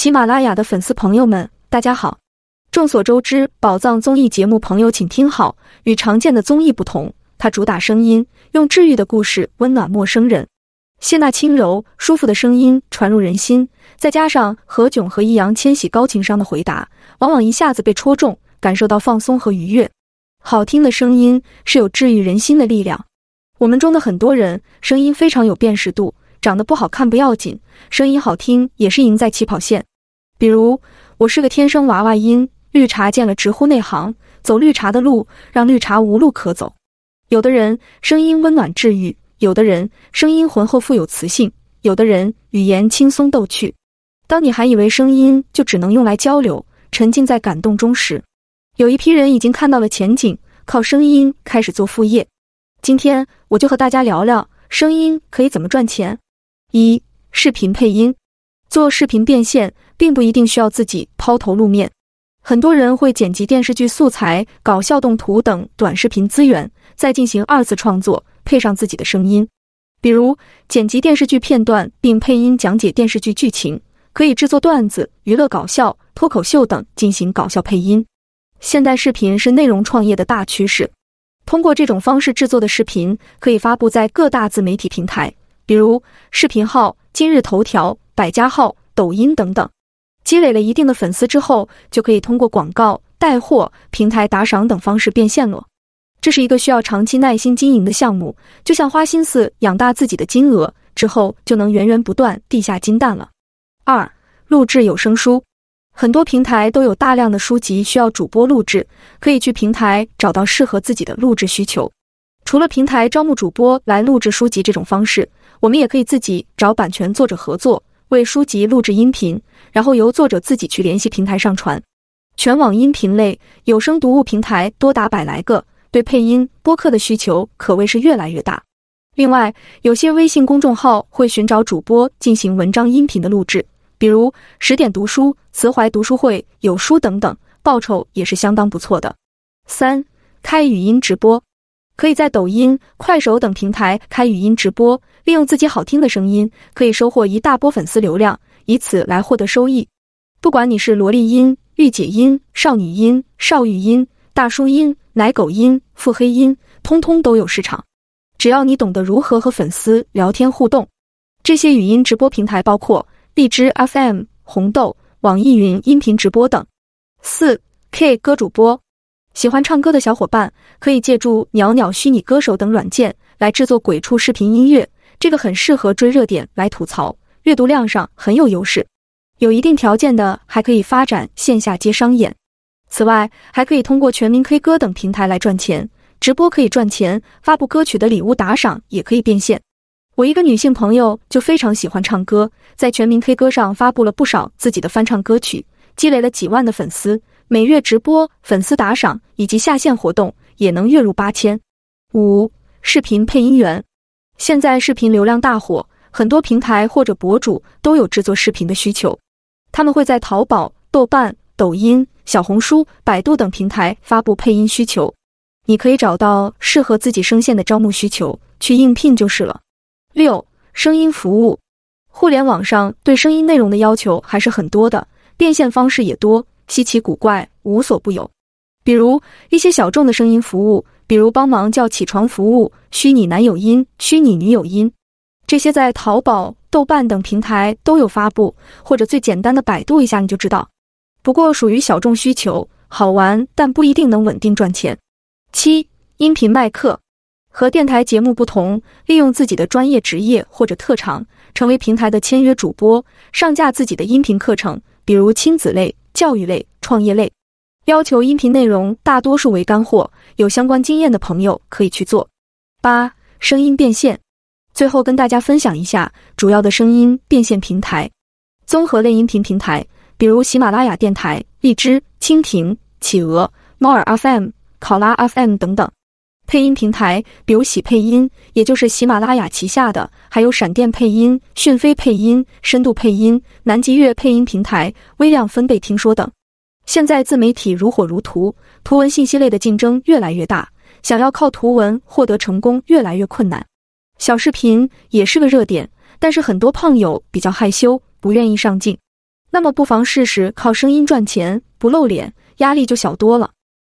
喜马拉雅的粉丝朋友们，大家好。众所周知，宝藏综艺节目《朋友，请听好》与常见的综艺不同，它主打声音，用治愈的故事温暖陌生人。谢娜轻柔、舒服的声音传入人心，再加上何炅和易烊千玺高情商的回答，往往一下子被戳中，感受到放松和愉悦。好听的声音是有治愈人心的力量。我们中的很多人声音非常有辨识度。长得不好看不要紧，声音好听也是赢在起跑线。比如，我是个天生娃娃音，绿茶见了直呼内行，走绿茶的路，让绿茶无路可走。有的人声音温暖治愈，有的人声音浑厚富有磁性，有的人语言轻松逗趣。当你还以为声音就只能用来交流，沉浸在感动中时，有一批人已经看到了前景，靠声音开始做副业。今天我就和大家聊聊声音可以怎么赚钱。一视频配音，做视频变现，并不一定需要自己抛头露面。很多人会剪辑电视剧素材、搞笑动图等短视频资源，再进行二次创作，配上自己的声音。比如剪辑电视剧片段并配音讲解电视剧剧情，可以制作段子、娱乐搞笑、脱口秀等进行搞笑配音。现代视频是内容创业的大趋势，通过这种方式制作的视频可以发布在各大自媒体平台。比如视频号、今日头条、百家号、抖音等等，积累了一定的粉丝之后，就可以通过广告、带货、平台打赏等方式变现了。这是一个需要长期耐心经营的项目，就像花心思养大自己的金鹅，之后就能源源不断地下金蛋了。二、录制有声书，很多平台都有大量的书籍需要主播录制，可以去平台找到适合自己的录制需求。除了平台招募主播来录制书籍这种方式。我们也可以自己找版权作者合作，为书籍录制音频，然后由作者自己去联系平台上传。全网音频类有声读物平台多达百来个，对配音播客的需求可谓是越来越大。另外，有些微信公众号会寻找主播进行文章音频的录制，比如十点读书、慈怀读书会、有书等等，报酬也是相当不错的。三、开语音直播。可以在抖音、快手等平台开语音直播，利用自己好听的声音，可以收获一大波粉丝流量，以此来获得收益。不管你是萝莉音、御姐音、少女音、少御音、大叔音、奶狗音、腹黑音，通通都有市场。只要你懂得如何和粉丝聊天互动，这些语音直播平台包括荔枝 FM、红豆、网易云音频直播等。四 K 歌主播。喜欢唱歌的小伙伴可以借助袅袅虚拟歌手等软件来制作鬼畜视频音乐，这个很适合追热点来吐槽，阅读量上很有优势。有一定条件的还可以发展线下接商演。此外，还可以通过全民 K 歌等平台来赚钱，直播可以赚钱，发布歌曲的礼物打赏也可以变现。我一个女性朋友就非常喜欢唱歌，在全民 K 歌上发布了不少自己的翻唱歌曲，积累了几万的粉丝。每月直播、粉丝打赏以及下线活动也能月入八千。五、视频配音员，现在视频流量大火，很多平台或者博主都有制作视频的需求。他们会在淘宝、豆瓣、抖音、小红书、百度等平台发布配音需求，你可以找到适合自己声线的招募需求去应聘就是了。六、声音服务，互联网上对声音内容的要求还是很多的，变现方式也多。稀奇古怪无所不有，比如一些小众的声音服务，比如帮忙叫起床服务、虚拟男友音、虚拟女友音，这些在淘宝、豆瓣等平台都有发布，或者最简单的百度一下你就知道。不过属于小众需求，好玩但不一定能稳定赚钱。七、音频卖课，和电台节目不同，利用自己的专业职业或者特长，成为平台的签约主播，上架自己的音频课程，比如亲子类。教育类、创业类，要求音频内容大多数为干货，有相关经验的朋友可以去做。八、声音变现。最后跟大家分享一下主要的声音变现平台：综合类音频平台，比如喜马拉雅电台、荔枝、蜻蜓、企鹅、猫耳 FM、考拉 FM 等等；配音平台，比如喜配音，也就是喜马拉雅旗下的，还有闪电配音、讯飞配音、深度配音。南极月配音平台、微量分贝听说等，现在自媒体如火如荼，图文信息类的竞争越来越大，想要靠图文获得成功越来越困难。小视频也是个热点，但是很多胖友比较害羞，不愿意上镜。那么不妨试试靠声音赚钱，不露脸，压力就小多了。